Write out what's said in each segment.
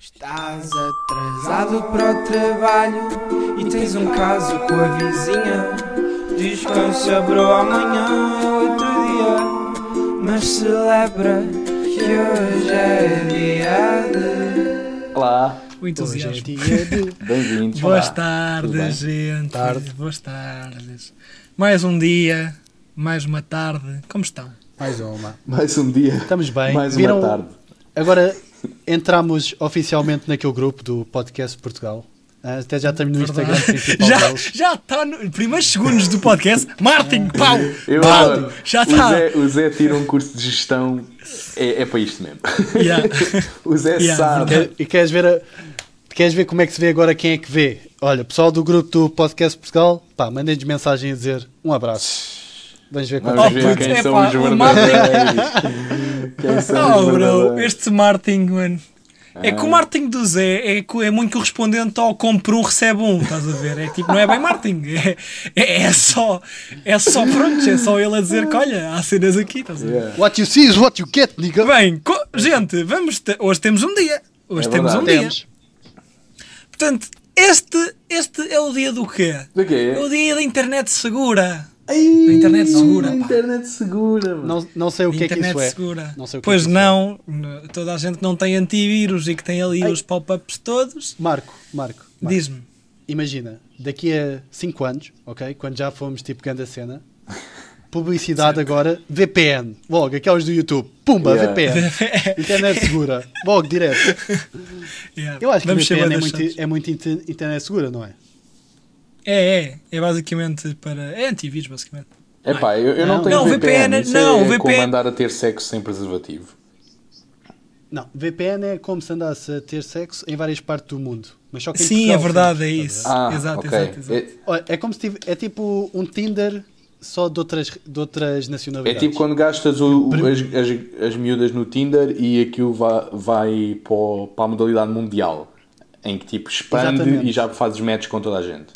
Estás atrasado para o trabalho e tens um caso com a vizinha. Diz que sobrou amanhã é outro dia, mas celebra que hoje é dia de. Olá, O entusiasmo. Hoje é dia de... bem-vindos. Boas Olá. tardes, gente. Tarde. Boas tardes. Mais um dia, mais uma tarde. Como estão? Mais uma. Mais um dia, Estamos bem. mais Viram- uma tarde. Agora entramos oficialmente naquele grupo do Podcast Portugal. Ah, Até já estamos no Instagram principal Já deles. já está nos primeiros segundos do podcast. Martin, pau! Eu pau! adoro. Já O está! Zé, o Zé tira um curso de gestão, é, é para isto mesmo. Yeah. O Zé Yeah, sabe. E queres ver, a- queres ver como é que se vê agora quem é que vê? Olha, pessoal do grupo do Podcast Portugal, pá, mandem-nos mensagem a dizer um abraço. Vamos ver Vamos ver putz, quem é são pá, os o verdadeiros. Quem são os Oh, bro, este Martin, mano. É que o Ah. Martin do Zé é, é muito correspondente ao compra um, recebe um, estás a ver? É tipo, não é bem Martin, é, é, é só, é só pronto, é só ele a dizer que olha, há cenas aqui, estás a ver? Yeah. What you see is what you get, nigga. Bem, co- gente, vamos te- hoje temos um dia. Hoje É temos um verdade. dia. Temos. Portanto, este, este é o dia do quê? Do quê? É o dia da internet segura. Ai, A internet segura, pá. internet segura, mano. Não, não sei o que é que isso é. segura. Não sei o que pois é que é. não, n- toda a gente que não tem antivírus e que tem ali Ai. os pop-ups todos, Marco, Marco, Marco. diz-me. imagina, daqui a 5 anos, ok? Quando já fomos tipo grande cena, publicidade agora, VPN. Logo, aqueles do YouTube. Pumba, Yeah. VPN. Internet segura. Logo, direto. Yeah. Eu acho que Vamos VPN é bué muito, é muito inter- internet segura, não é? É, é. É basicamente para. É antivírus, basicamente. Epá, eu, eu não, Não. tenho Não, VPN. VPN, não, é VPN. como andar a ter sexo sem preservativo. Não, VPN é como se andasse a ter sexo em várias partes do mundo. Mas só que Sim, é verdade, é isso. Ah, exato, ok. exato, exato. É, É como se tive, é tipo um Tinder só de outras, de outras é nacionalidades. tipo quando gastas o- o- as, as, as miúdas no Tinder e aquilo vai, vai para, o- para a modalidade mundial. Em que tipo expande Exatamente. e já fazes match com toda a gente.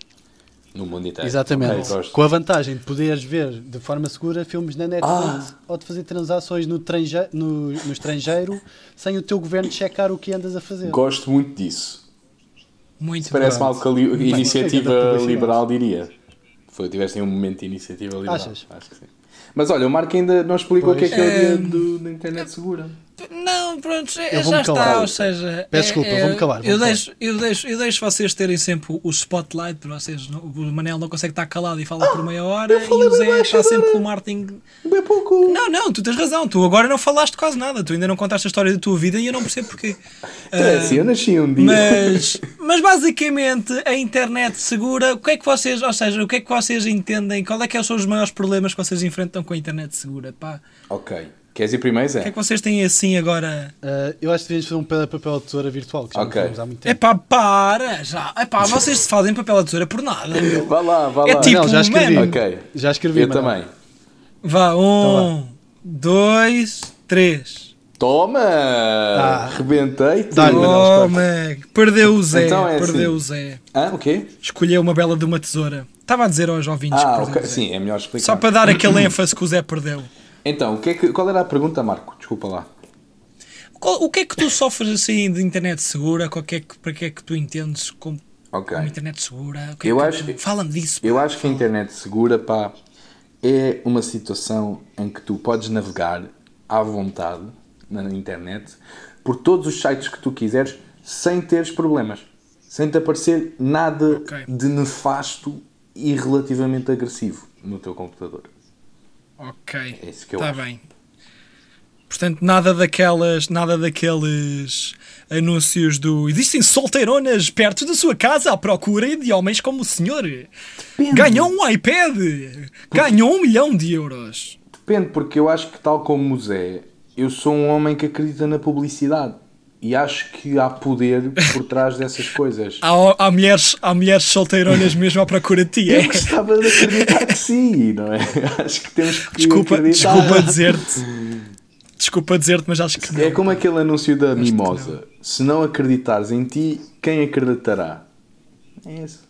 No mundo inteiro. Exatamente. Ok, gosto. Com a vantagem de poderes ver de forma segura filmes na Netflix Ah. ou de fazer transações no, tranje- no- no estrangeiro sem o teu governo checar o que andas a fazer. Gosto muito disso. Muito Parece algo que a li- iniciativa liberal diria. Foi, tivessem um momento de iniciativa liberal. Achas? Acho que sim. Mas olha, o Marco ainda não explicou o que é que é o dia É, do- da internet segura. Não, pronto, é- Eu já está, calar. ou seja... Peço desculpa, é- vou-me calar, Eu vou-me deixo, eu, deixo, eu deixo vocês terem sempre o spotlight, para vocês, não- o Manel não consegue estar calado e fala por meia hora, e o Zé está sempre com o Martin... Bem pouco. Não, não, tu tens razão, tu agora não falaste quase nada, tu ainda não contaste a história da tua vida e eu não percebo porquê. É assim, eu nasci um dia. Mas, mas basicamente a internet segura, o que é que vocês, ou seja, o que é que vocês entendem? Qual é que são os maiores problemas que vocês enfrentam com a internet segura? Pá? Ok. Queres ir primeiro, O que é Zé? que vocês têm assim agora? Ah, eu acho que devíamos fazer um papel papel de tesoura virtual, que já Ok. não fazemos há muito É tempo. pá, para já. É pá, vocês se fazem papel de tesoura por nada. Vá lá, vá É lá. tipo- Não, já escrevi. mano. Ok. Já escrevi, Eu mano. também. Vá, um, Então dois, três. Toma! Rebentei-te. Oh, espera. man, perdeu o Zé, Então é perdeu assim. o Zé. Hã? O quê? Escolheu uma bela de uma tesoura. Estava a dizer aos ouvintes Ah, que perdeu ok. o Zé. Sim, é melhor explicar. Só para dar aquele ênfase que o Zé perdeu. Então, o que é que- qual era a pergunta, Marco? Desculpa lá. O que é que tu sofres assim de internet segura? Qual que é que, para que é que tu entendes como, Ok. como internet segura? É Eu que acho- Fala-me disso. Eu pá. acho que a internet segura, pá, é uma situação em que tu podes navegar à vontade na internet por todos os sites que tu quiseres sem teres problemas. Sem te aparecer nada Ok. de nefasto e relativamente agressivo no teu computador. Ok. É isso que eu Está acho. bem. Portanto, nada daquelas, nada daqueles anúncios do existem solteironas perto da sua casa à procura de homens como o senhor. Ganhou um iPad. Ganhou um milhão de euros. Depende, porque eu acho que, tal como o Zé, eu sou um homem que acredita na publicidade. E acho que há poder por trás dessas coisas. Há, há mulheres, há mulheres solteironas mesmo à procura de ti. Eu É? gostava de acreditar que sim, não é? Acho que temos que Desculpa, acreditar. desculpa dizer-te. Desculpa dizer-te, mas acho que não. É como aquele anúncio da mimosa. Se não acreditares em ti, quem acreditará? É isso.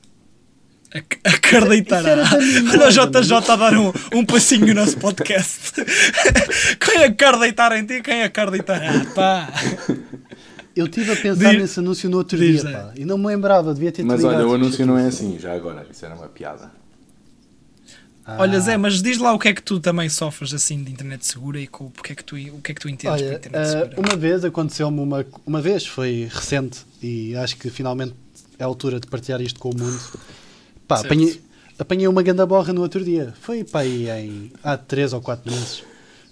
Ac- Acreditará. Olha o JJ a dar um, um passinho no nosso podcast. quem acreditar em ti, quem acreditará, pá. Eu estive a pensar Diz- nesse anúncio no outro diz, dia, Zé. pá, e não me lembrava, devia ter Mas olha, o anúncio não é assim, já agora. Isso era uma piada. Ah. Olha, Zé, mas diz lá o que é que tu também sofres assim de internet segura e com, o, que é que tu, o que é que tu entendes por Olha, internet eh, segura? uma vez aconteceu-me uma, uma vez, foi recente, e acho que finalmente é a altura de partilhar isto com o mundo. Pá, apanhei, apanhei uma ganda borra no outro dia. Foi pá, aí em, há 3 ou 4 meses.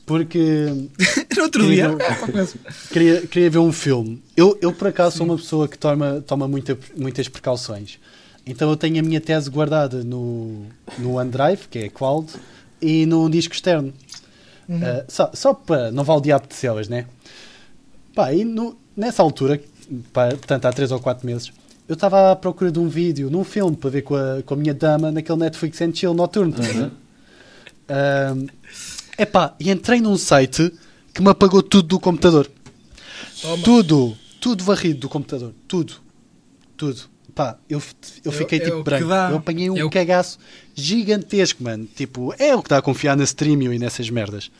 Porque No outro queria dia. ver- queria, queria ver um filme. Eu, eu por acaso, sou uma pessoa que toma, toma muita- muitas precauções. Então eu tenho a minha tese guardada no, no OneDrive, que é a cloud, e no disco externo. Ah, só, só para não vale o diabo de celas, né? Pá, e no- nessa altura, pá, portanto há 3 ou 4 meses, eu estava à procura de um vídeo, num filme, para ver com a, com a minha dama naquele Netflix and Chill noturno. a ver? Epá, e entrei num site que me apagou tudo do computador. Toma. Tudo, tudo varrido do computador. Tudo, tudo. Pá, eu, eu É- fiquei é tipo que branco. Eu apanhei um É o- cagaço gigantesco, mano. Tipo, é o que dá a confiar na Streamio e nessas merdas.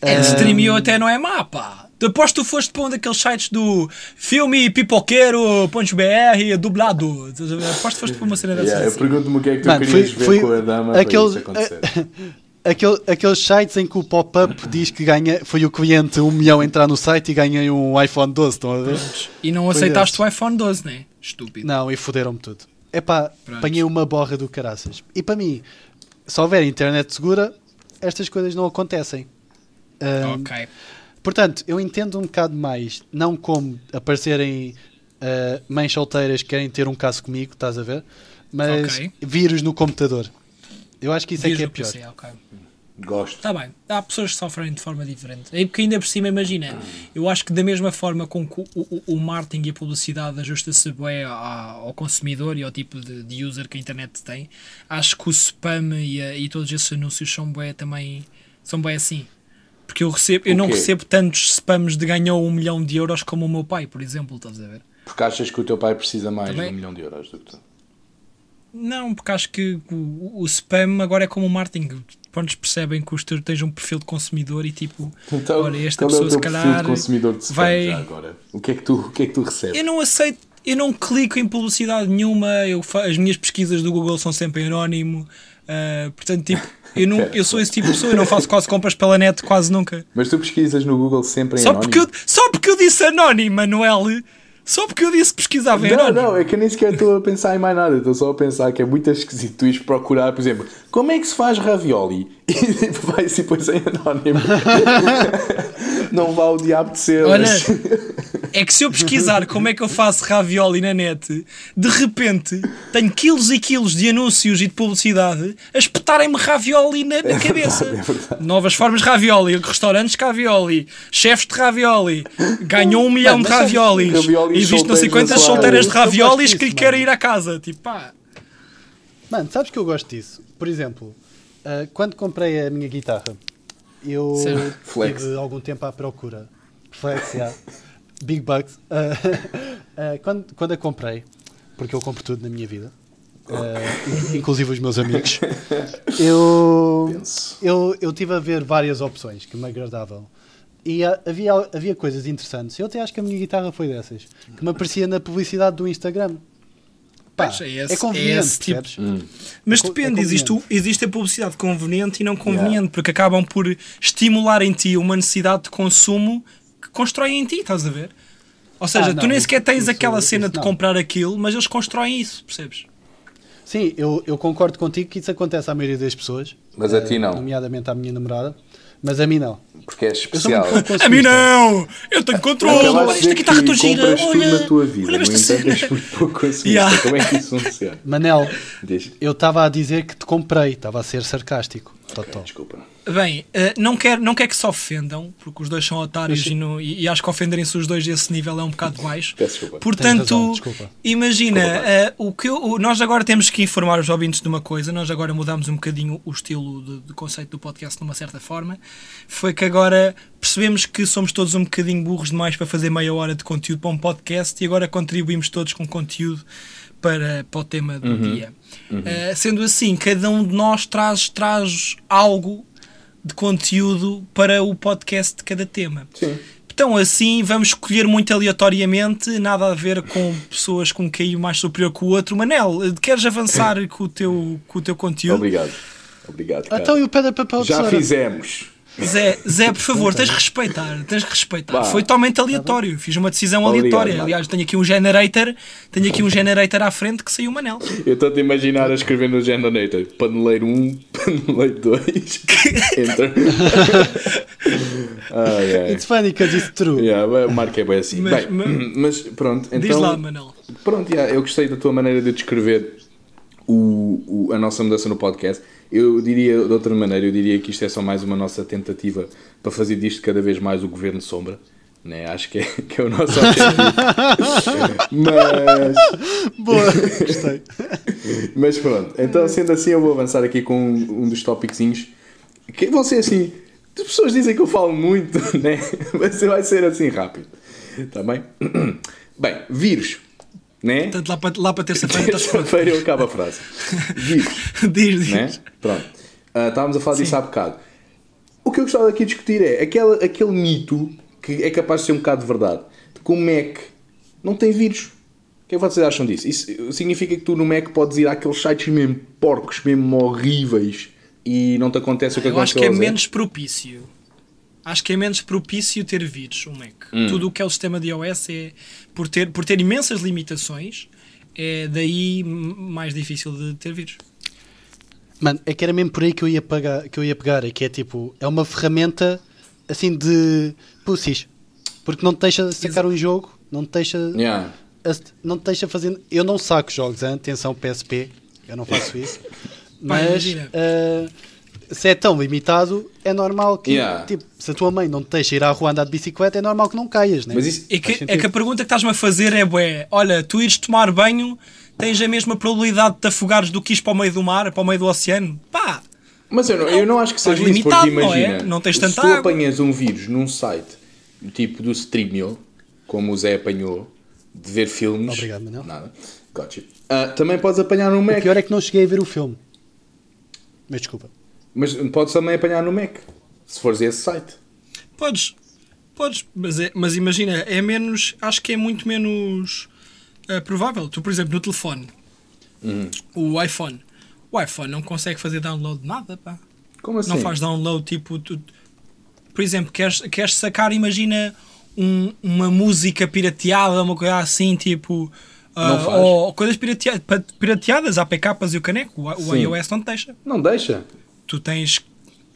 É, Ahm, streamio até não é má, pá. Depois tu foste para um daqueles sites do filme pipoqueiro.br dublado. Aposto que foste para uma cena dessas. Yeah, eu assim. pergunto-me o que é que tu Mano, querias foi- ver foi com a dama aquele- para isso acontecer. Aquele, aqueles sites em que o pop-up diz que ganha, foi o cliente um milhão entrar no site e ganhei um iPhone 12, estão a ver? E não Foi aceitaste esse. o iPhone 12, né? Estúpido. Não, e foderam-me tudo. Epá, Pronto. apanhei uma borra do caraças. E para mim, se houver internet segura, estas coisas não acontecem. Ahm, Ok. Portanto, eu entendo um bocado mais, não como aparecerem ah, mães solteiras que querem ter um caso comigo, estás a ver? Mas Ok. vírus no computador. Eu acho que isso é que é pior. PC, ok. Gosto. Está bem, há pessoas que sofrem de forma diferente. É porque ainda por cima, imagina, eu acho que da mesma forma com que o, o, o marketing e a publicidade ajusta-se bem ao, ao consumidor e ao tipo de, de user que a internet tem, acho que o spam e, a- e todos esses anúncios são bem também, são bem assim. Porque eu, recebo, eu não recebo tantos spams de ganhou um milhão de euros como o meu pai, por exemplo, estás a ver? Porque achas que o teu pai precisa mais Também- de um milhão de euros do que tu. Não, porque acho que o, o spam agora é como o marketing. Pronto, percebem que os teus tens um perfil de consumidor e tipo, Então, olha, esta qual é pessoa o se teu perfil calhar de consumidor de spam vai- já agora? O que é que tu, o que é que tu recebes? Eu não aceito, eu não clico em publicidade nenhuma, eu fa- as minhas pesquisas do Google são sempre em anónimo, ah, portanto, tipo, eu, não, eu sou esse tipo de pessoa, eu não faço quase compras pela net quase nunca. Mas tu pesquisas no Google sempre em Só anónimo? porque, eu, só porque eu disse anónimo, Manuel, só porque eu disse pesquisava em Não, não, é que eu nem sequer estou a pensar em mais nada. Estou só a pensar que é muito esquisito tu ires procurar, por exemplo, como é que se faz ravioli? E tipo, vai assim, pois em anónimo. não vá o diabo de ser. Olha, é que se eu pesquisar como é que eu faço ravioli na net, de repente tenho quilos e quilos de anúncios e de publicidade a espetarem-me ravioli na, na cabeça. é verdade. Novas formas de ravioli, restaurantes de ravioli, chefes de ravioli, ganhou um milhão de raviolis, raviolis e visto não sei quantas a soar. solteiras de raviolis que mano. querem ir à casa. Tipo, pá, Mano, sabes que eu gosto disso? Por exemplo, ah, quando comprei a minha guitarra, eu. Flex. tive algum tempo à procura. Flex, yeah. Big Bucks. Ah, ah, quando, quando a comprei, porque eu compro tudo na minha vida, ah, inclusive os meus amigos, eu, Penso. eu, eu tive a ver várias opções que me agradavam. E havia, havia coisas interessantes. Eu até acho que a minha guitarra foi dessas, que me aparecia na publicidade do Instagram. Pá, Pois, é esse- é conveniente, é esse tipo. percebes? Mas É co- é depende, existe, existe a publicidade conveniente e não conveniente, porque acabam por estimular em ti uma necessidade de consumo que constroem em ti, estás a ver? Ou seja, Ah, tu não, nem isso- sequer tens isso- aquela cena isso de comprar aquilo, mas eles constroem isso, percebes? Sim, eu, eu concordo contigo que isso acontece à maioria das pessoas. Mas a eh, ti não. Nomeadamente à minha namorada. Mas a mim não. Porque é especial. A mim não! Eu tenho controle! Olha, esta guitarra tu gira! Olha, na tua vida. olha No esta entanto, cena! és muito pouco. Yeah. Como é que isso funciona? Manel, Diz. eu estava a dizer que te comprei. Estava a ser sarcástico. Totó. Desculpa. Bem, eh, não quero não quer que se ofendam, porque os dois são otários Mas- e, não- e- e acho que ofenderem-se os dois desse nível é um bocado baixo. Peço desculpa. Portanto, razão, desculpa. imagina, Desculpa, eh, o que eu- o- nós agora temos que informar os ouvintes de uma coisa, nós agora mudamos um bocadinho o estilo de, de conceito do podcast de uma certa forma, foi que agora percebemos que somos todos um bocadinho burros demais para fazer meia hora de conteúdo para um podcast e agora contribuímos todos com conteúdo para, para o tema do dia. Eh, sendo assim, cada um de nós traz, traz algo de conteúdo para o podcast de cada tema. Sim. Então assim vamos escolher muito aleatoriamente, nada a ver com pessoas com um QI mais superior que o outro. Manel, queres avançar com o teu, com o teu conteúdo? Obrigado. Obrigado, cara. Então e o pedra, papel, Já fizemos. Zé, Zé, por favor, tens de respeitar, tens de respeitar. Vá. Foi totalmente aleatório, fiz uma decisão Obrigado, aleatória. Aliás, tenho aqui um generator, tenho aqui um generator à frente que saiu o Manel. Eu estou-te a imaginar a escrever no Generator paneleiro 1, paneleiro 2, enter. ai, ai. It's funny because it's true. Yeah, o Marco é bem assim. Mas- Bem, mas- mas pronto, então. Diz lá, Manel. Pronto, yeah, eu gostei da tua maneira de descrever o, o- a nossa mudança no podcast. Eu diria, de outra maneira, eu diria que isto é só mais uma nossa tentativa para fazer disto cada vez mais o governo sombra. Né? Acho que é, que é o nosso objetivo. mas, Boa, gostei. mas pronto, então sendo assim, eu vou avançar aqui com um, um dos tópicos que vão ser assim. As pessoas dizem que eu falo muito, né? mas vai ser assim rápido. Está bem? Bem, vírus. Né? Portanto, lá para, lá para terça-feira. Terça-feira eu acabo a frase. Diz, diz. né? Pronto. Ah, estávamos a falar disso há bocado. O que eu gostava aqui de discutir é aquela, aquele mito que é capaz de ser um bocado de verdade. De que o Mac não tem vírus. O que é que vocês acham disso? Isso significa que tu no Mac podes ir àqueles sites mesmo porcos, mesmo horríveis e não te acontece o que Eu acho aconteceu que é menos propício. Acho que é menos propício ter vírus, o Mac. Hum. Tudo o que é o sistema de iOS é, por ter, por ter imensas limitações, é daí mais difícil de ter vírus. Mano, é que era mesmo por aí que eu ia pegar, que eu ia pegar é que é tipo, é uma ferramenta assim de pussies. Porque não te deixa sacar um jogo, não te deixa, Yeah. não te deixa fazer. Eu não saco jogos, hein? atenção PSP, eu não faço isso. Mas imagina. Se é tão limitado, é normal que, Yeah. tipo, se a tua mãe não te deixa ir à rua andar de bicicleta, é normal que não caias, né? Mas isso, É que, é que a pergunta que estás-me a fazer é: bué, olha, tu ires tomar banho, tens a mesma probabilidade de te afogares do que ires para o meio do mar, para o meio do oceano? Pá! Mas eu não, eu não acho que seja isso, porque limitado, não é? imagina, Não tens se tanta tu água. apanhas um vírus num site tipo do Streamio, como o Zé apanhou, de ver filmes, Obrigado, Manel. nada, gotcha. Ah, também podes apanhar no O Mac, pior é que não cheguei a ver o filme. Mas desculpa. Mas podes também apanhar no Mac, se fores a esse site. Podes, podes, mas, é- mas imagina, é menos, acho que é muito menos eh, provável. Tu, por exemplo, no telefone, Uhum. o iPhone, o iPhone não consegue fazer download de nada, pá. Como assim? Não faz download, tipo, tu, por exemplo, queres, queres sacar, imagina, um- uma música pirateada, uma coisa assim, tipo, faz. ou coisas piratea- pa- pirateadas, APKs e o caneco, o, o iOS não te deixa. Não deixa. Tu tens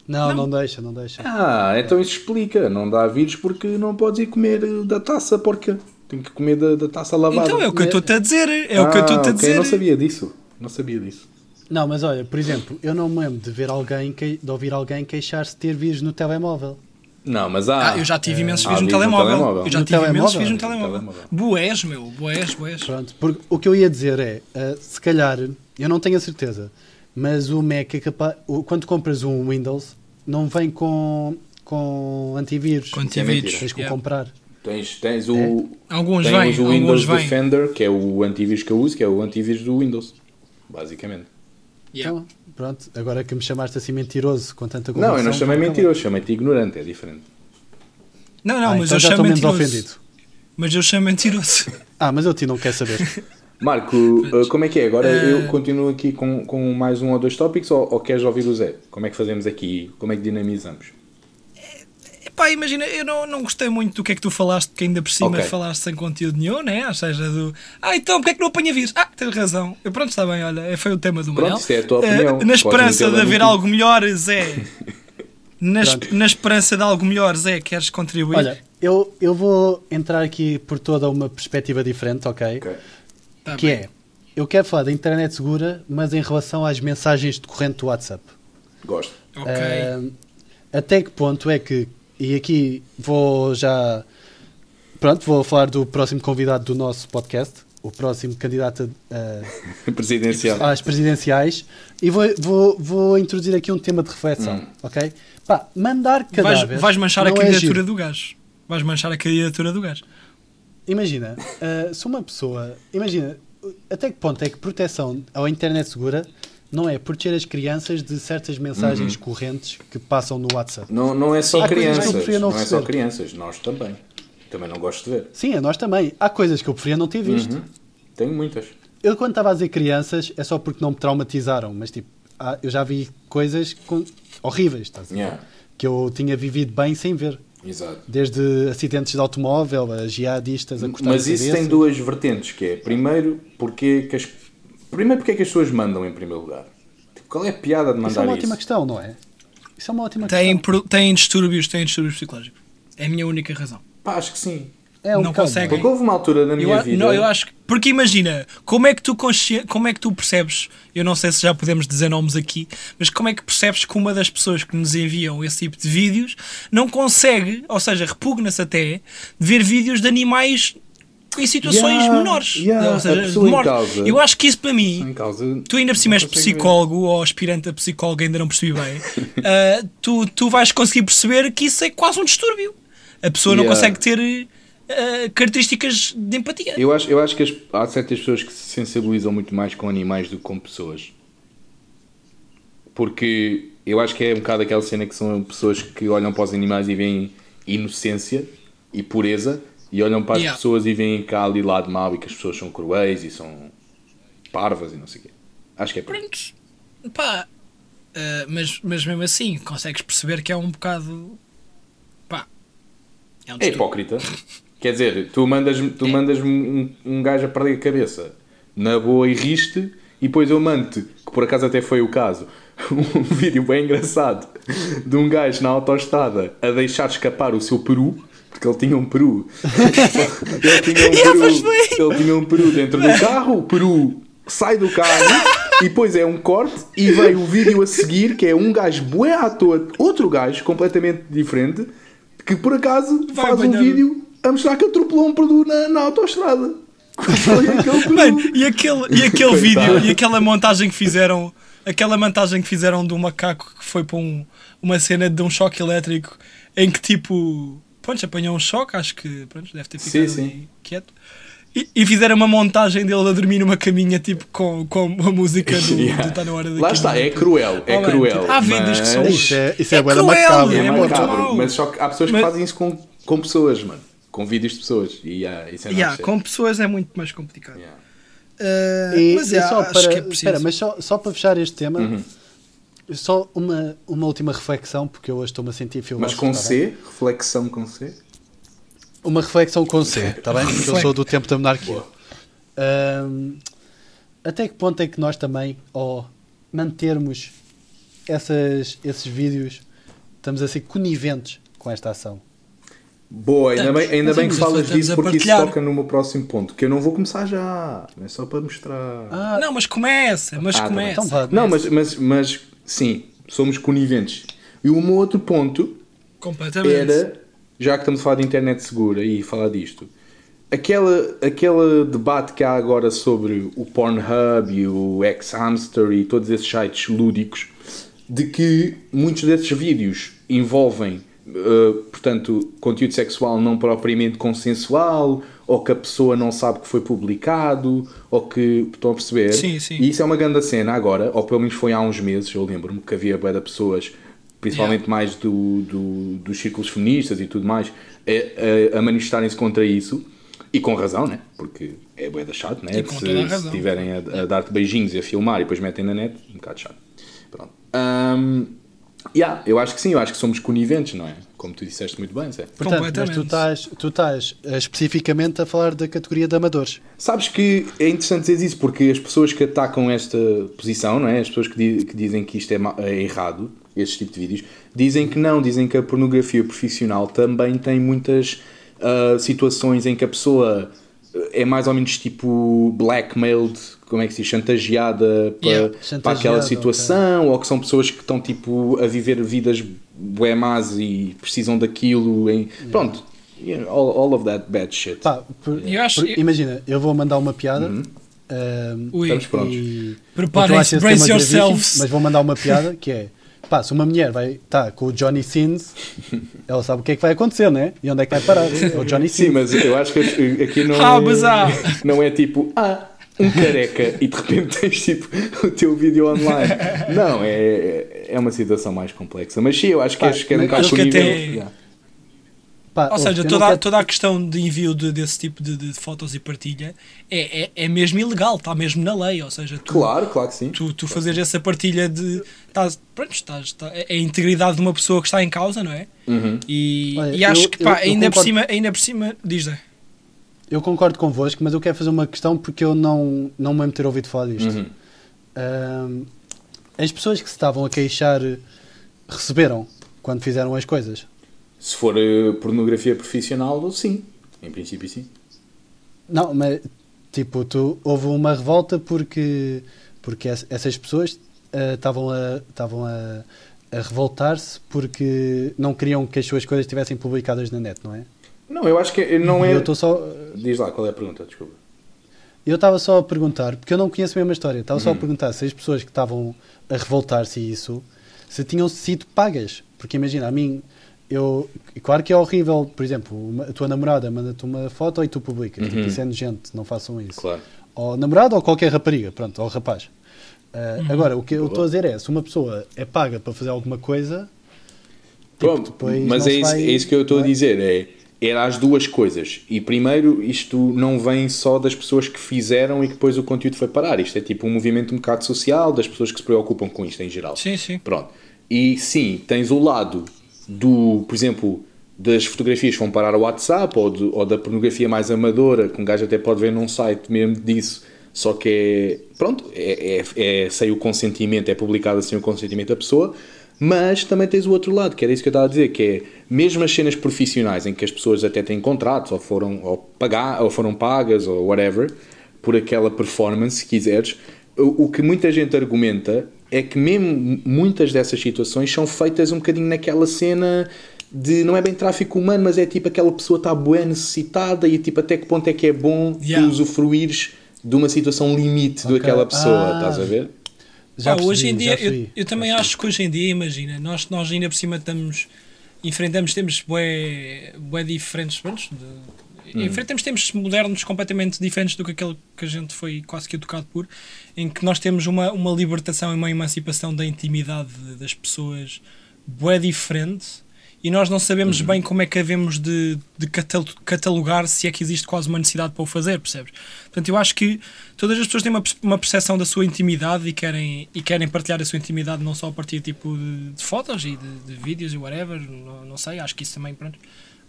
Não, Não. não, deixa, não deixa. Ah, então isso explica. Não dá vírus porque não podes ir comer eh, da taça porca. Tem que comer da, da taça lavada. Então é o que eu estou-te a dizer. É o que eu Ah, estou-te a ok, dizer. Não sabia disso. Não sabia disso. Não, mas olha, por exemplo, eu não me lembro de ver alguém que- de ouvir alguém queixar-se de ter vírus no telemóvel. Não, mas há. Ah, eu já tive imensos há vídeos no vírus no telemóvel. telemóvel. Eu já No tive imensos telemóvel? vídeos no No telemóvel. telemóvel. Boés, meu. Boés, boés. Pronto, porque o que eu ia dizer é, ah, se calhar, eu não tenho a certeza, mas o Mac é capaz, quando compras um Windows, não vem com, com antivírus. Com é antivírus. Tens que o yeah. comprar. Tens, tens o. É? Alguns tens vêm, o Windows alguns. Defender, que é o antivírus que eu uso, que é o antivírus do Windows. Basicamente. Yeah. Então, pronto, agora que me chamaste assim mentiroso com tanta Não, eu não chamei mentiroso, chamei-te ignorante, é diferente. Não, não, Ah, mas então eu já chamo estou menos mentiroso. ofendido. Mas eu chamo mentiroso. Ah, mas eu ti não quero saber. Marco, uh, como é que é? Agora Eh, eu continuo aqui com, com mais um ou dois tópicos ou, ou queres ouvir o Zé? Como é que fazemos aqui? Como é que dinamizamos? Epá, imagina, eu não, não gostei muito do que é que tu falaste, porque ainda por cima Ok. falaste sem conteúdo nenhum, né? Ou seja, do. Ah, então porque é que não apanha vírus? Ah, tens razão. Eu, pronto, está bem, olha, foi o tema do Pronto, Manel. isto é a tua Eh, opinião. na Podes esperança de haver algo melhor, Zé. Na, na esperança de algo melhor, Zé, queres contribuir? Olha, eu, eu vou entrar aqui por toda uma perspectiva diferente, ok? Ok. Tá que bem. é, eu quero falar da internet segura, mas em relação às mensagens de corrente do WhatsApp. Gosto. Ok. Ahm, até que ponto é que, e aqui vou já, pronto, vou falar do próximo convidado do nosso podcast, o próximo candidato a- Presidencial. às presidenciais, e vou, vou, vou introduzir aqui um tema de reflexão, Hum. ok? Pá, mandar vais, cadáveres vais manchar a é candidatura giro. do gajo. Vais manchar a candidatura do gajo. Imagina, ah, se uma pessoa. Imagina, até que ponto é que proteção à internet segura não é proteger as crianças de certas mensagens Uhum. correntes que passam no WhatsApp? Não, não é só Há crianças. preferia não Não é só crianças, nós também. Também não gosto de ver. Sim, a nós também. Há coisas que eu preferia não ter visto. Uhum. Tenho muitas. Eu, quando estava a dizer crianças, é só porque não me traumatizaram, mas tipo, eu já vi coisas com- horríveis, estás a ver? Yeah. Que eu tinha vivido bem sem ver. Exato. Desde acidentes de automóvel a jihadistas a cortar Mas isso tem duas vertentes, que é, primeiro, porque que as, primeiro porque é que as pessoas mandam em primeiro lugar? Tipo, qual é a piada de Isso é mandar uma isso? ótima questão, não é? Isso é uma ótima Têm, questão. pro- têm distúrbios, têm distúrbios psicológicos. É a minha única razão. Pá, acho que sim. É um não bocado, consegue. Porque houve uma altura na minha Eu, vida... não, eu acho que, porque imagina, como é que tu consci... como é que tu percebes, eu não sei se já podemos dizer nomes aqui, mas como é que percebes que uma das pessoas que nos enviam esse tipo de vídeos não consegue, ou seja, repugna-se até de ver vídeos de animais em situações Yeah, menores, yeah, ou seja, de Eu acho que isso para mim, causa... Tu ainda por cima és não consegue ver. psicólogo ou aspirante a psicólogo, ainda não percebi bem. ah, tu, tu vais conseguir perceber que isso é quase um distúrbio. A pessoa não Yeah. consegue ter ah, características de empatia. Eu acho, eu acho que as- há certas pessoas que se sensibilizam muito mais com animais do que com pessoas. Porque eu acho que é um bocado aquela cena que são pessoas que olham para os animais e veem inocência e pureza e olham para as Yeah. pessoas e veem cá ali lado mau e que as pessoas são cruéis e são parvas e não sei o quê. Acho que é por aí. Prontos. Pá, ah, mas, mas mesmo assim, consegues perceber que é um bocado. Pá, é um É hipócrita. Quer dizer, tu mandas, tu mandas um, um gajo a perder a cabeça na boa e riste, e depois eu mando-te, que por acaso até foi o caso, um vídeo bem engraçado de um gajo na autoestrada a deixar escapar o seu peru, porque ele tinha um peru. ele, tinha um peru ele tinha um peru dentro do carro, o peru sai do carro. E depois é um corte e vem o vídeo a seguir que é um gajo bué à toa, outro gajo completamente diferente que por acaso Vai faz um apanhar- vídeo a mostrar que atropelou um peru na, na autoestrada. Mano, e aquele, e aquele vídeo, e aquela montagem que fizeram, aquela montagem que fizeram do macaco que foi para um- uma cena de um choque elétrico em que tipo, pronto, apanhou um choque, acho que pronto, deve ter Sim, ficado sim. ali quieto. E, e fizeram uma montagem dele a dormir numa caminha tipo com, com a música do, Yeah. do Tá na hora Lá está, é cruel, é Oh, cruel. tipo, há vídeos que são- mas- Isso é, isso é, É cruel, macabro. É É macabro, mas só que há pessoas Mas- que fazem isso com, com pessoas, mano. Com vídeos de pessoas. E yeah, isso é Yeah, com pessoas é muito mais complicado. Yeah. Uh, E, mas yeah, só acho para, que é preciso. espera, mas só, só para fechar este tema, Uhum. só uma, uma última reflexão, porque eu hoje estou-me a sentir filósofo. Mas com tá bem? C, reflexão com C. Uma reflexão com C, está bem? Porque eu sou do tempo da monarquia. Ahm, até que ponto é que nós também, ao mantermos essas, esses vídeos, estamos a ser coniventes com esta ação? Boa, ainda bem, ainda bem que falas disso porque isso toca no meu próximo ponto. Que eu não vou começar já. É só para mostrar. Ah, Não, mas começa, mas Ah, tá começa. então vá. Não, mas, mas, mas sim, somos coniventes. E o meu outro ponto Completamente. era, já que estamos a falar de internet segura e falar disto, aquela, aquele debate que há agora sobre o Pornhub e o X-Hamster e todos esses sites lúdicos, de que muitos desses vídeos envolvem, eh, portanto, conteúdo sexual não propriamente consensual, ou que a pessoa não sabe que foi publicado, ou que estão a perceber. Sim, sim. E isso é uma grande cena agora, ou pelo menos foi há uns meses, eu lembro-me que havia de pessoas, principalmente mais do, do- dos círculos feministas e tudo mais, a, a- a manifestarem-se contra isso. E com razão, né? Porque é bué da chato, né? Se, toda a a, dar-te beijinhos e a filmar e depois metem na net, um bocado chato. Pronto. Ahm, yeah, eu acho que sim, eu acho que somos coniventes, não é? Como tu disseste muito bem, Zé. Portanto, mas Completamente. tu estás, tu estás eh, especificamente a falar da categoria de amadores. Sabes que é interessante dizer isso porque as pessoas que atacam esta posição, não é? As pessoas que, di- que dizem que isto é, é errado, este tipo de vídeos, dizem que não, dizem que a pornografia profissional também tem muitas ah, situações em que a pessoa é mais ou menos tipo blackmailed, como é que se diz, chantageada para, Yeah. para Chantageada, aquela situação, ou que são pessoas que estão tipo a viver vidas bué más e precisam daquilo, em, pronto, you know, all, all of that bad shit. Pá, por- Eu acho- por- eu- Imagina, eu vou mandar uma piada. Uhum. ahm, Ui, Estamos prontos. e- Preparem-se, esse brace yourselves. Mas vou mandar uma piada que é: pá, se uma mulher vai estar com o Johnny Sins, ela sabe o que é que vai acontecer, né? E onde é que vai parar? É o Johnny Sim, Sins. mas eu acho que aqui não Ah, é, mas há. não é tipo, ah, um careca e de repente tens tipo o teu vídeo online. Não, é, é uma situação mais complexa. Mas sim, eu acho que Pá, és que é um bocado acho que disponível. até- Yeah. Pá, Ou seja, toda, a, quero- toda a questão de envio de- desse tipo de, de fotos e partilha é, é, é mesmo ilegal, está mesmo na lei. Ou seja, tu, Claro, claro que sim. tu, tu fazeres essa partilha de. Estás, pronto, estás, está- é a integridade de uma pessoa que está em causa, não é? Uhum. E, Olha, e acho eu- que, pá, eu- eu ainda, por concordo. cima, ainda por cima. Diz. Eu concordo convosco, mas eu quero fazer uma questão porque eu não, não me lembro de ter ouvido falar disto. Uhum. As pessoas que se estavam a queixar receberam quando fizeram as coisas. Se for eh, pornografia profissional, sim. Em princípio, sim. Não, mas tipo, tu, houve uma revolta porque, porque ess- essas pessoas ah, estavam a, estavam a, a revoltar-se porque não queriam que as suas coisas estivessem publicadas na net, não é? Não, eu acho que não E é. Eu estou só. Diz lá, qual é a pergunta? Desculpa. Eu estava só a perguntar, porque eu não conheço mesmo a história, estava Uhum. só a perguntar se as pessoas que estavam a revoltar-se isso, se tinham sido pagas. Porque imagina, a mim, eu. Claro que é horrível, por exemplo, uma- a tua namorada manda-te uma foto e tu publicas. Tipo, Uhum. isso é nojento, não façam isso. Claro. Ou namorada ou qualquer rapariga, pronto, ou rapaz. Ah, Uhum. Agora, o que eu estou a dizer é, se uma pessoa é paga para fazer alguma coisa, tipo, Pronto, depois mas é isso, vai- é isso que eu estou a dizer. É, era as duas coisas. E primeiro, isto não vem só das pessoas que fizeram e que depois o conteúdo foi parar. Isto é tipo um movimento um bocado social das pessoas que se preocupam com isto em geral. Sim, sim. Pronto. E sim, tens o lado do, por exemplo, das fotografias que vão parar ao WhatsApp ou, do- ou da pornografia mais amadora, que um gajo até pode ver num site mesmo disso, só que é, pronto, é, é, é sem o consentimento, é publicada sem o consentimento da pessoa, mas também tens o outro lado, que era isso que eu estava a dizer, que é mesmo as cenas profissionais em que as pessoas até têm contratos, ou foram, ou pagar, ou foram pagas, ou whatever, por aquela performance, se quiseres, o, o que muita gente argumenta é que mesmo muitas dessas situações são feitas um bocadinho naquela cena de não é bem tráfico humano, mas é tipo aquela pessoa está boa necessitada e tipo até que ponto é que é bom Yeah. tu usufruires de uma situação limite Ok. daquela pessoa, Ah. estás a ver? Já percebi, hoje em dia, eu, eu também acho que hoje em dia, imagina, nós, nós ainda por cima estamos, enfrentamos tempos bué, bué diferentes, pronto, de- Hum. enfrentamos tempos modernos completamente diferentes do que aquele que a gente foi quase que educado por, em que nós temos uma, uma libertação e uma emancipação da intimidade das pessoas bué diferente e nós não sabemos bem como é que havemos de, de catal- catalogar se é que existe quase uma necessidade para o fazer, percebes? Portanto, eu acho que todas as pessoas têm uma, uma percepção da sua intimidade e querem, e querem partilhar a sua intimidade não só a partir tipo, de, de fotos e de, de vídeos e whatever, não, não sei, acho que isso também, pronto.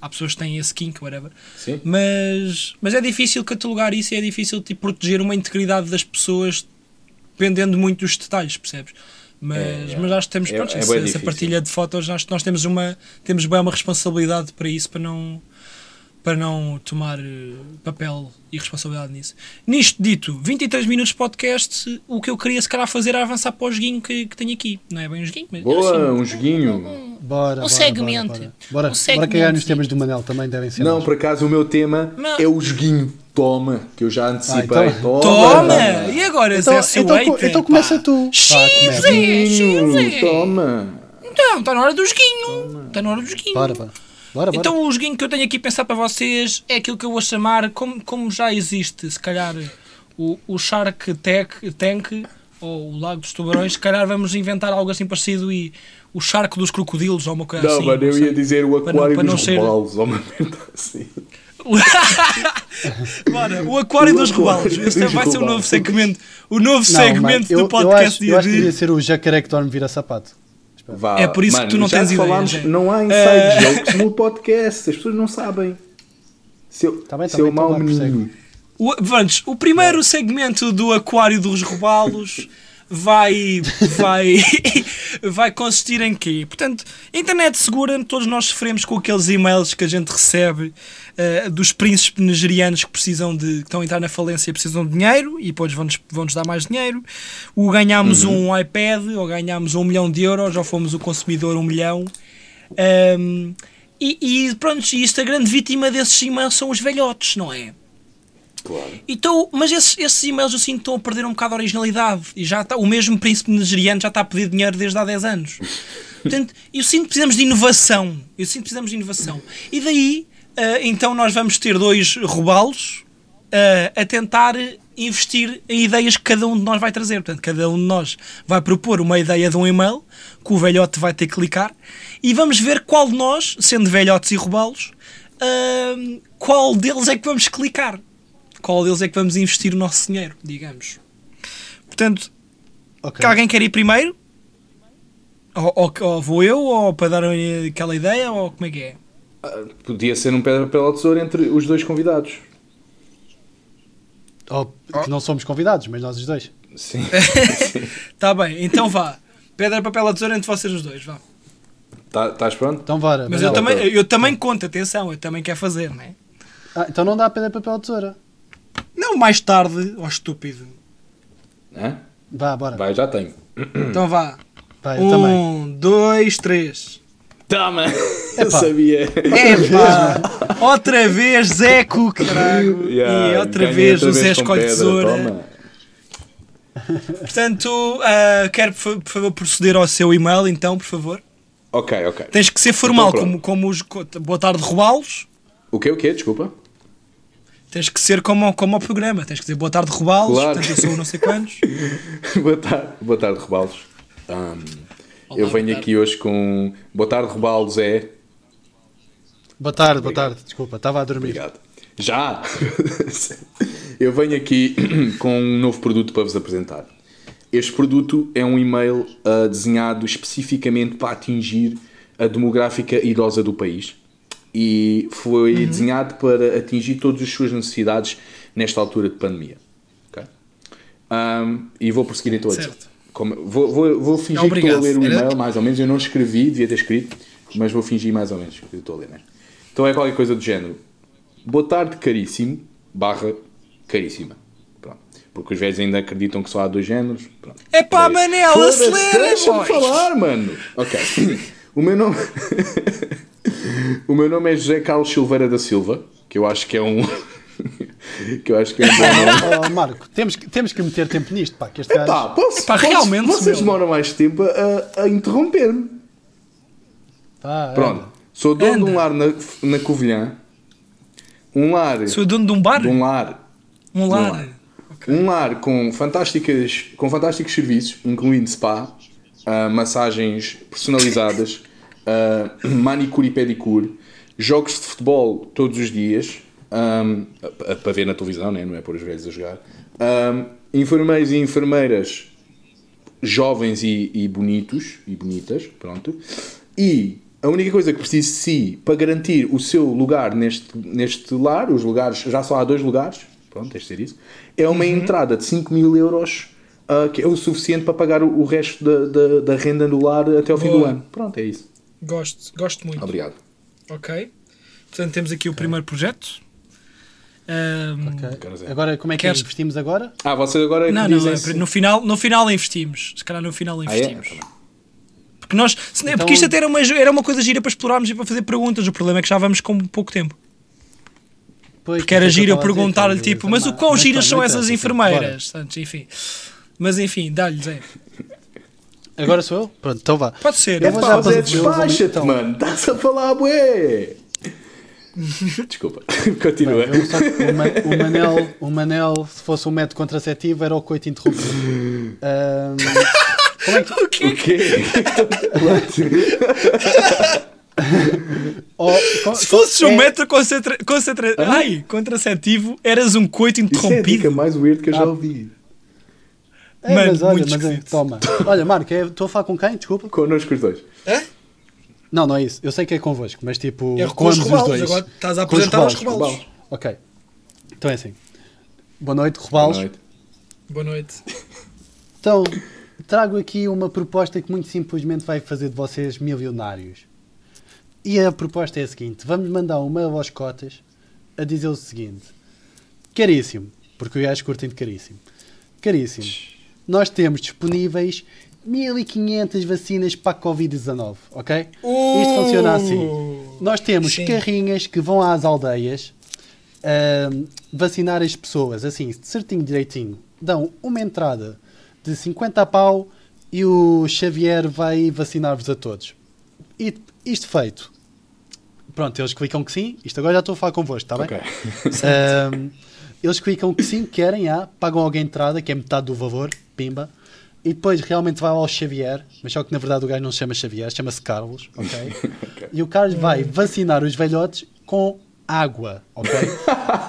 Há pessoas que têm esse kink, whatever. Sim. Mas, mas é difícil catalogar isso e é difícil tipo, proteger uma integridade das pessoas dependendo muito dos detalhes, percebes? Mas, É, é. mas acho que temos É- pronto, é essa, essa partilha de fotos, acho que nós temos uma temos bem uma responsabilidade para isso, para não para não tomar eh, papel e responsabilidade nisso. Nisto dito, 23 minutos de podcast, o que eu queria se calhar fazer é avançar para o joguinho que, que tenho aqui. Não é bem um joguinho, mas Boa, assim, um joguinho. Bora, Um bora, segmento. Bora, bora. Bora, Um bora cagar nos temas do Manel também devem ser. Não, bons. por acaso o meu tema Não. é o joguinho. Toma, que eu já antecipei. Ah, então- Toma! E agora, Então, Zé então, então pá? começa tu. Sim, Joguinho, Zé. toma. Então, está na hora do joguinho. Está na hora do joguinho. Bora, bora. Bora, bora. Então o joguinho que eu tenho aqui a pensar para vocês é aquilo que eu vou chamar, como, como já existe, se calhar, o, o Shark Tank, Tank ou o Lago dos Tubarões, se calhar vamos inventar algo assim parecido e o Shark dos Crocodilos ou uma coisa Não, assim. mano, eu sei. ia dizer o Para não- aquário para não dos ser- robalos, ou uma merda assim. Bora, o Aquário O dos Robalos. Este dos vai ser o novo segmento, o novo Não, segmento mano, eu, do eu podcast acho, dia eu acho que de- devia ser o jacaré que dorme vira sapato. Vá, É por isso que mano, tu não já tens ideias, falámos, é. Não há inside Eh, jokes no podcast, as pessoas não sabem. Seu, Tá bem, tá seu bem, então mau menino. O, vamos, o primeiro segmento do Aquário dos Robalos vai, vai, vai consistir em quê? Portanto, internet segura, todos nós sofremos com aqueles e-mails que a gente recebe eh, dos príncipes nigerianos que precisam de, que estão a entrar na falência e precisam de dinheiro e depois vão-nos vão dar mais dinheiro. O ganhámos um iPad, ou ganhámos um milhão de euros, ou fomos o consumidor um milhão. Ahm, e, e pronto, e isto a grande vítima desses e-mails são os velhotes, não é? Claro. Então, mas esses, esses e-mails eu sinto que estão a perder um bocado a originalidade. E já está, o mesmo príncipe nigeriano já está a pedir dinheiro desde há 10 anos. Portanto, eu sinto que precisamos de inovação. Eu sinto que precisamos de inovação. E daí, ah, então, nós vamos ter dois robalos ah, a tentar investir em ideias que cada um de nós vai trazer. Portanto, cada um de nós vai propor uma ideia de um e-mail que o velhote vai ter que clicar e vamos ver qual de nós, sendo velhotes e robalos, ahm, qual deles é que vamos clicar. Qual deles é que vamos investir o nosso dinheiro, digamos. Portanto, Ok. que alguém quer ir primeiro? Ou, ou- ou vou eu, ou para dar aquela ideia, ou como é que é? Ah, Podia ser um pedra, papel ou tesouro entre os dois convidados. Ou que não somos convidados, mas nós os dois. Sim. Tá bem, então vá. Pedra, papel ou tesoura entre vocês os dois, vá. Tá- Estás pronto? Então, bora. Mas eu também, eu também conto, atenção, eu também quero fazer, não é? Ah, então não dá pedra, papel ou tesoura. Não, mais tarde, ó estúpido. Hã? Vá, bora. Vai, já tenho. Então vá. Vai, eu também. Um, dois, três. Toma! Eu sabia. Epá! outra vez Zeco, caralho. Yeah, e outra vez o Zé escolhe pedra, tesoura. toma. Portanto, ah, quero por fa- por favor proceder ao seu e-mail, então, por favor. Ok, ok. Tens que ser formal, Então, como, como os. Boa tarde, roubá-los. O quê, o quê? Desculpa. Tens que ser como, como ao programa. Tens que dizer boa tarde, roubá-los. Claro. Portanto, eu sou não sei quantos. boa tarde, boa tarde, Rebalos. Ahm, eu venho aqui hoje com. Boa tarde, Rebalos é. Boa tarde, boa tarde. Desculpa, estava a dormir. Obrigado. Já! eu venho aqui com um novo produto para vos apresentar. Este produto é um e-mail ah, desenhado especificamente para atingir a demográfica idosa do país e foi Uhum. desenhado para atingir todas as suas necessidades nesta altura de pandemia. Ok? Ahm, e vou prosseguir então. Certo. Como- vou, vou, vou fingir que Obrigado. estou a ler o e-mail mais ou menos. Eu não escrevi, devia ter escrito, mas vou fingir mais ou menos que estou a ler. Né? Então é qualquer coisa do género. Boa tarde, caríssimo, barra caríssima. Pronto. Porque os velhos ainda acreditam que só há dois géneros. Pronto. Epá, Peraí. Manel, acelera, Deixa-me falar, mano. Ok. O meu nome. o meu nome é José Carlos Silveira da Silva, que eu acho que é um. que eu acho que é um bom nome. Oh, Marco, temos que, temos que meter tempo nisto, pá, que este gajo... Pá, posso, Pá, posso- realmente, vocês demoram mais tempo a, a interromper-me. Pá, Pronto. Sou dono de um Anda. lar na, na Covilhã. Um lar. Sou dono de um bar? De um lar. Um de lar. Um lar com, fantásticas, com fantásticos serviços, incluindo spa, ah, massagens personalizadas, ah, manicure e pedicure, jogos de futebol todos os dias, a- para ver na televisão, né? não é pôr os velhos a jogar, ahm, enfermeiros e enfermeiras jovens e, e bonitos e bonitas, pronto. E a única coisa que preciso de si para garantir o seu lugar neste, neste lar, os lugares, já só há dois lugares, pronto, de ser isso, é uma entrada de 5 mil euros, ah, que é o suficiente para pagar o, o resto da, da, da renda do lar até ao fim do ano. Pronto, é isso. Gosto, gosto muito. Obrigado. Ok. Portanto, temos aqui o primeiro projeto. Ahm, Ok. Quero dizer. Agora, como é que Queres- investimos agora? Ah, vocês agora é Não, não, dizem é, no, final, no final investimos. Se calhar no final Ah, é? investimos. Porque nós, se- Então- porque isto até era uma, era uma coisa gira para explorarmos e para fazer perguntas. O problema é que já vamos com pouco tempo. Pois, Porque era isso é giro eu perguntar-lhe tipo, mas o quão giras são essas enfermeiras? Portanto, enfim. Mas enfim, dá-lhe, Zé. bora. Agora sou eu? Pronto, então vá. Pode ser. Eu É pá, Zé, para- eu vou- despacha-te, então. mano. Estás a falar, bué. Desculpa. Continua. Só- o, Ma- o Manel, o Manel, se fosse um método contraceptivo, era o coito interrompido. Ahm, como é que. O quê? O quê? Oh, co- Se fosses um é- metro concentra, concentra, ai, contraceptivo, eras um coito Isso é a dica interrompido. mais weird que eu já Ah. ouvi. É, Mano, mas olha, mas é, toma. Olha, Marco, é- estou a falar com quem? Desculpa. Connosco os dois. Hã? Não, não é isso. Eu sei que é convosco, mas tipo. É com os ambos rebalos, agora estás a os apresentar os rebalos. Ok. Então é assim. Boa noite, Boa rebalos. noite. Boa noite. Então, trago aqui uma proposta que muito simplesmente vai fazer de vocês milionários. E a proposta é a seguinte: vamos mandar um mail aos cotas a dizer o seguinte: Caríssimo, porque o gajo curtem de caríssimo. Caríssimo, nós temos disponíveis 1500 vacinas para a Covid-19, ok? Isto funciona assim. Nós temos Sim. carrinhas que vão às aldeias ahm, vacinar as pessoas, assim, certinho, direitinho. Dão uma entrada de 50 pau e o Xavier vai vacinar-vos a todos. E isto feito. Pronto, eles clicam que sim. Isto agora já estou a falar convosco, está bem? Ok. Ahm, eles clicam que sim, querem, ah, pagam alguém a entrada, que é metade do valor, pimba. E depois realmente vai ao Xavier, mas só que na verdade o gajo não se chama Xavier, chama-se Carlos, ok? E o Carlos vai vacinar os velhotes com água, ok?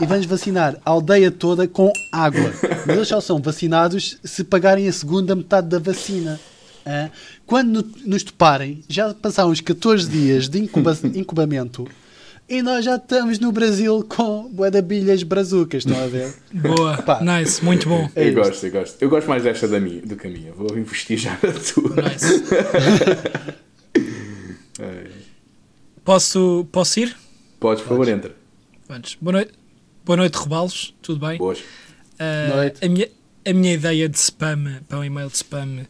e vamos vacinar a aldeia toda com água. Mas eles só são vacinados se pagarem a segunda metade da vacina. hã? Quando no- nos toparem, já passaram uns 14 dias de incuba- incubamento e nós já estamos no Brasil com boedabilhas brazucas, estão a ver? Boa, Pá. nice, muito bom. É eu isto. gosto, eu gosto. Eu gosto mais desta da minha, do que a minha. Vou investir já na tua. Nice. Posso, posso ir? Podes, por favor, entra. Antes. Boa noite, boa noite Robalos, tudo bem? Boas. Ah, Noite. a, minha, a minha ideia de spam, para um e-mail de spam,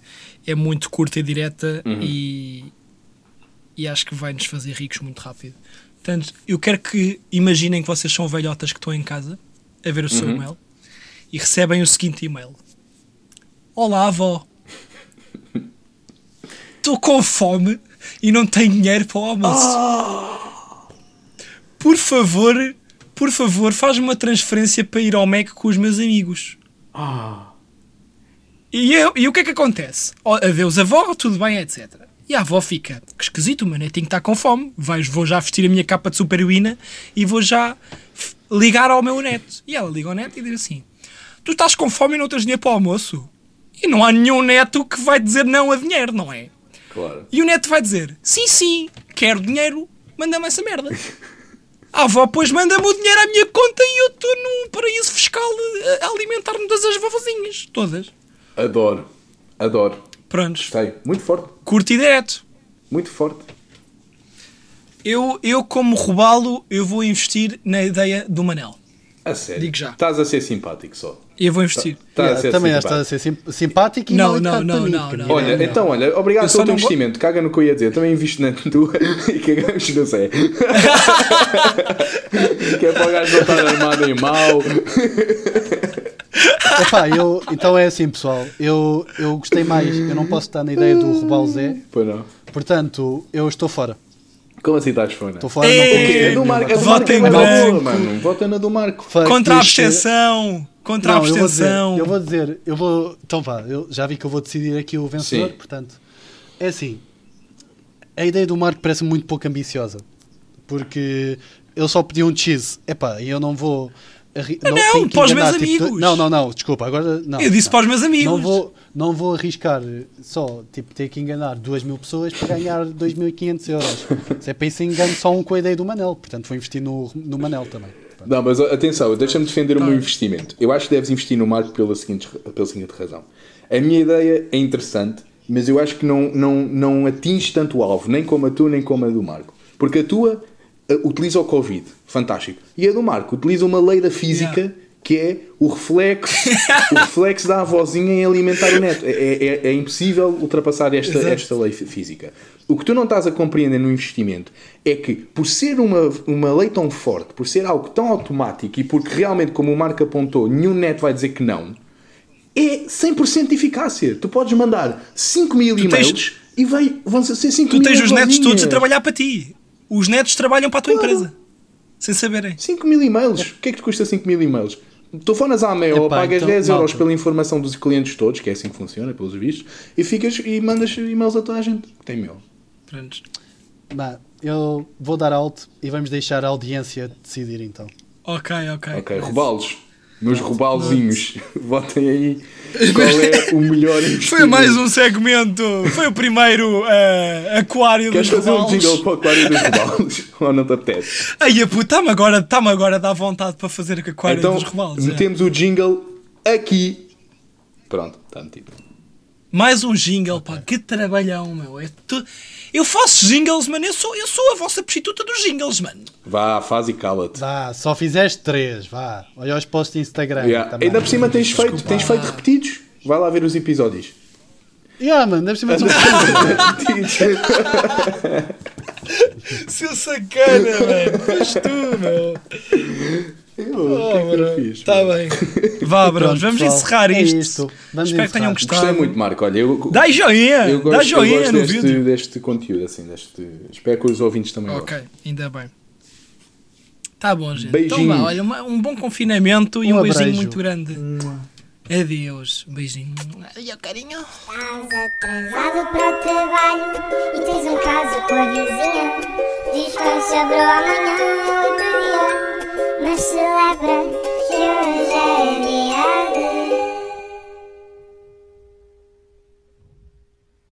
é muito curta e direta e, e acho que vai nos fazer ricos muito rápido. Portanto, eu quero que imaginem que vocês são velhotas que estão em casa a ver o seu e-mail e recebem o seguinte e-mail: Olá, avó. Estou com fome e não tenho dinheiro para o almoço. Por favor, por favor, faz-me uma transferência para ir ao Mac com os meus amigos. E, eu, e o que é que acontece? Oh, adeus, avó, tudo bem, etc. E a avó fica, que esquisito, o meu netinho está com fome. Vais, vou já vestir a minha capa de super-heroína e vou já ligar ao meu neto. E ela liga ao neto e diz assim: Tu estás com fome e não tens dinheiro para o almoço? E não há nenhum neto que vai dizer não a dinheiro, não é? Claro. E o neto vai dizer: Sim, sim, quero dinheiro, manda-me essa merda. A avó, pois manda-me o dinheiro à minha conta e eu estou num paraíso fiscal a a alimentar-me das as vovozinhas. Todas. Adoro. Adoro. Prontos. Gostei. Muito forte. Curto e direto. Muito forte. Eu, eu, como robalo, eu vou investir na ideia do Manel. A sério. Digo já. Estás a ser simpático só. Eu vou investir. Estás Yeah, a ser também estás a ser sim- simpático e Não, mal não, não, não, não. Olha, então, olha, obrigado pelo teu não investimento. Caga no que eu ia dizer. Eu também invisto na tua e cagamos no Zé. que é para o gajo não estar armado em mau. Epá, eu, então é assim, pessoal. Eu, eu gostei mais. Eu não posso estar na ideia do Roubar o Zé. Pois não. Portanto, eu estou fora. Como assim estás fora? Estou fora, Ei, não consigo É. É Vota em é branco. mano. Vota na do Marco. Contra a shit. abstenção. Contra a Não, eu vou dizer, abstenção. eu vou dizer, eu vou. Então vá, eu já vi que eu vou decidir aqui o vencedor, Sim. portanto. É assim. A ideia do Marco parece muito pouco ambiciosa. Porque ele só pediu um cheese. Epá, e eu não vou. Arri- não, que para os meus tipo, amigos. Não, não, não, desculpa, agora não. Eu disse não. para os meus amigos. Não vou, não vou arriscar só tipo, ter que enganar 2 mil pessoas para ganhar 2.500 euros. Se é para isso, engano só um com a ideia do Manel. Portanto, vou investir no, no Manel também. Não, mas atenção, deixa-me defender o Tá. meu investimento. Eu acho que deves investir no Marco pela seguinte, pela seguinte razão. A minha ideia é interessante, mas eu acho que não, não, não atinge tanto o alvo, nem como a tua, nem como a do Marco. Porque a tua eh, utiliza o Covid, fantástico. E a do Marco utiliza uma lei da física Yeah. que é o reflexo, o reflexo da avózinha em alimentar o neto. É, é- é impossível ultrapassar esta, Exato. esta lei fí- física. O que tu não estás a compreender no investimento é que, por ser uma, uma lei tão forte, por ser algo tão automático e porque realmente, como o Marco apontou, nenhum neto vai dizer que não, é 100% de eficácia. Tu podes mandar 5 mil Tu tens- e-mails e vai, vão ser 5 Tu mil tens os netos todos a trabalhar para ti. Os netos trabalham para a tua Claro. empresa. Sem saberem. 5 mil e-mails. O que é que te custa 5 mil e-mails? Telefonas à meia ou pagas então, 10 euros malta. pela informação dos clientes todos, que é assim que funciona, pelos vistos, e ficas e mandas e-mails a toda a gente que tem meu. Prontos. Bah, eu vou dar alto e vamos deixar a audiência decidir então. Ok, ok. Ok, roubá-los. Meus roubalzinhos. Votem aí qual é o melhor investimento. Foi mais um segmento. Foi o primeiro eh, aquário Queres dos fazer um jingle para o aquário dos robalos? ou não te apetece? Ai, a puta, está-me agora, está agora a dar vontade para fazer o aquário então, dos robalos. é. metemos o jingle aqui. Pronto, está metido. Mais um jingle, pá. Que trabalhão, meu. É tu... Eu faço jingles, mano. Eu sou, eu sou a vossa prostituta dos jingles, mano. Vá, faz e cala-te. Vá, só fizeste três, vá. Olha os posts de Instagram. Yeah. também. Ainda por cima tens feito, Desculpa. tens feito repetidos. Vai lá ver os episódios. Yeah, mano, deve ser mais um. Seu sacana, mano. Faz tu, meu. Eu, o que é que eu fiz? Está bem. Vá, bros, vamos pessoal, encerrar é isto. isto. Vamos Espero que tenham encerrar. gostado. Gostei muito, Marco. Olha, eu, Dá joinha, eu gosto, dá eu joinha gosto no deste, vídeo. deste conteúdo, assim, deste... Espero que os ouvintes também Ok, gostem. ainda bem. Tá bom, gente. Beijinhos. Então vá, olha, uma- um bom confinamento e Um um beijinho abraço. muito grande. Adeus. Beijinho. Adeus, carinho. Estás atrasado para o trabalho e tens um caso com a vizinha. Diz que sobrou amanhã outro dia. Mas celebra que hoje é dia